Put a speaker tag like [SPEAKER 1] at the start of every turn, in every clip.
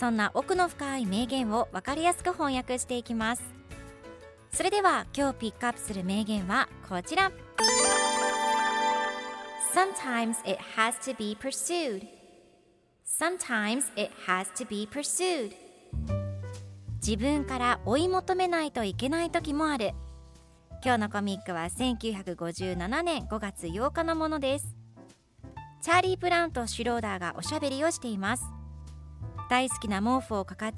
[SPEAKER 1] そんな奥の深い名言を分かりやすく翻訳していきます。それでは今日ピックアップする名言はこちら。Sometimes it has to be pursued. Sometimes it has to be pursued. 自分から追い求めないといけない時もある。今日のコミックは1957年5月8日のものです。チャーリー・ブラウンとシュローダーがおしゃべりをしています。大好きな毛布を抱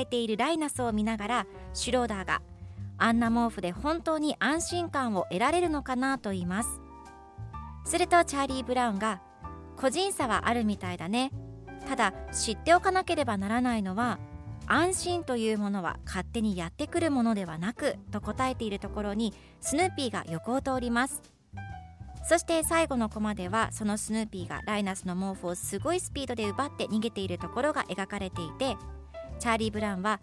[SPEAKER 1] えているライナスを見ながらシュローダーがあんな毛布で本当に安心感を得られるのかなと言います。するとチャーリー・ブラウンが個人差はあるみたいだね。ただ知っておかなければならないのは安心というものは勝手にやってくるものではなくと答えているところにスヌーピーが横を通ります。そして最後のコマではそのスヌーピーがライナスの毛布をすごいスピードで奪って逃げているところが描かれていてチャーリー・ブラウンは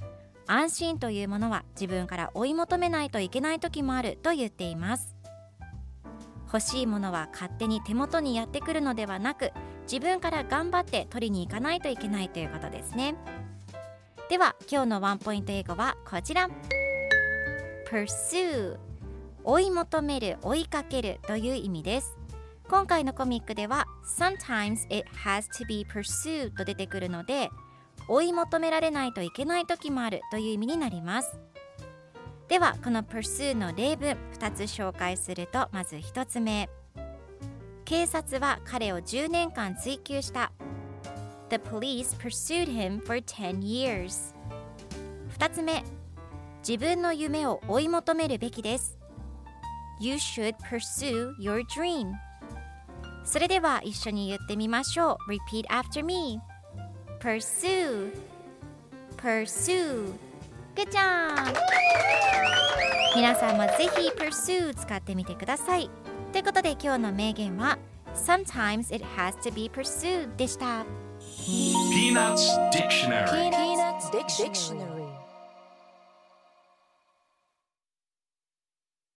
[SPEAKER 1] 安心というものは自分から追い求めないといけない時もあると言っています。欲しいものは勝手に手元にやってくるのではなく自分から頑張って取りに行かないといけないということですね。では今日のワンポイント英語はこちら。Pursue 追い求める追いかけるという意味です。今回のコミックでは sometimes it has to be pursued と出てくるので追い求められないといけない時もあるという意味になります。ではこの pursue の例文2つ紹介するとまず1つ目。警察は彼を10年間追及した。The police pursued him for 10 years 2つ目。自分の夢を追い求めるべきです。You should pursue your dream それでは一緒に言ってみましょう Repeat after me Pursue Pursue Good job! 皆さんもぜひ Pursue 使ってみてくださいということで今日の名言は Sometimes it has to be pursued でした
[SPEAKER 2] Peanuts Dictionary
[SPEAKER 3] Peanuts Dictionary.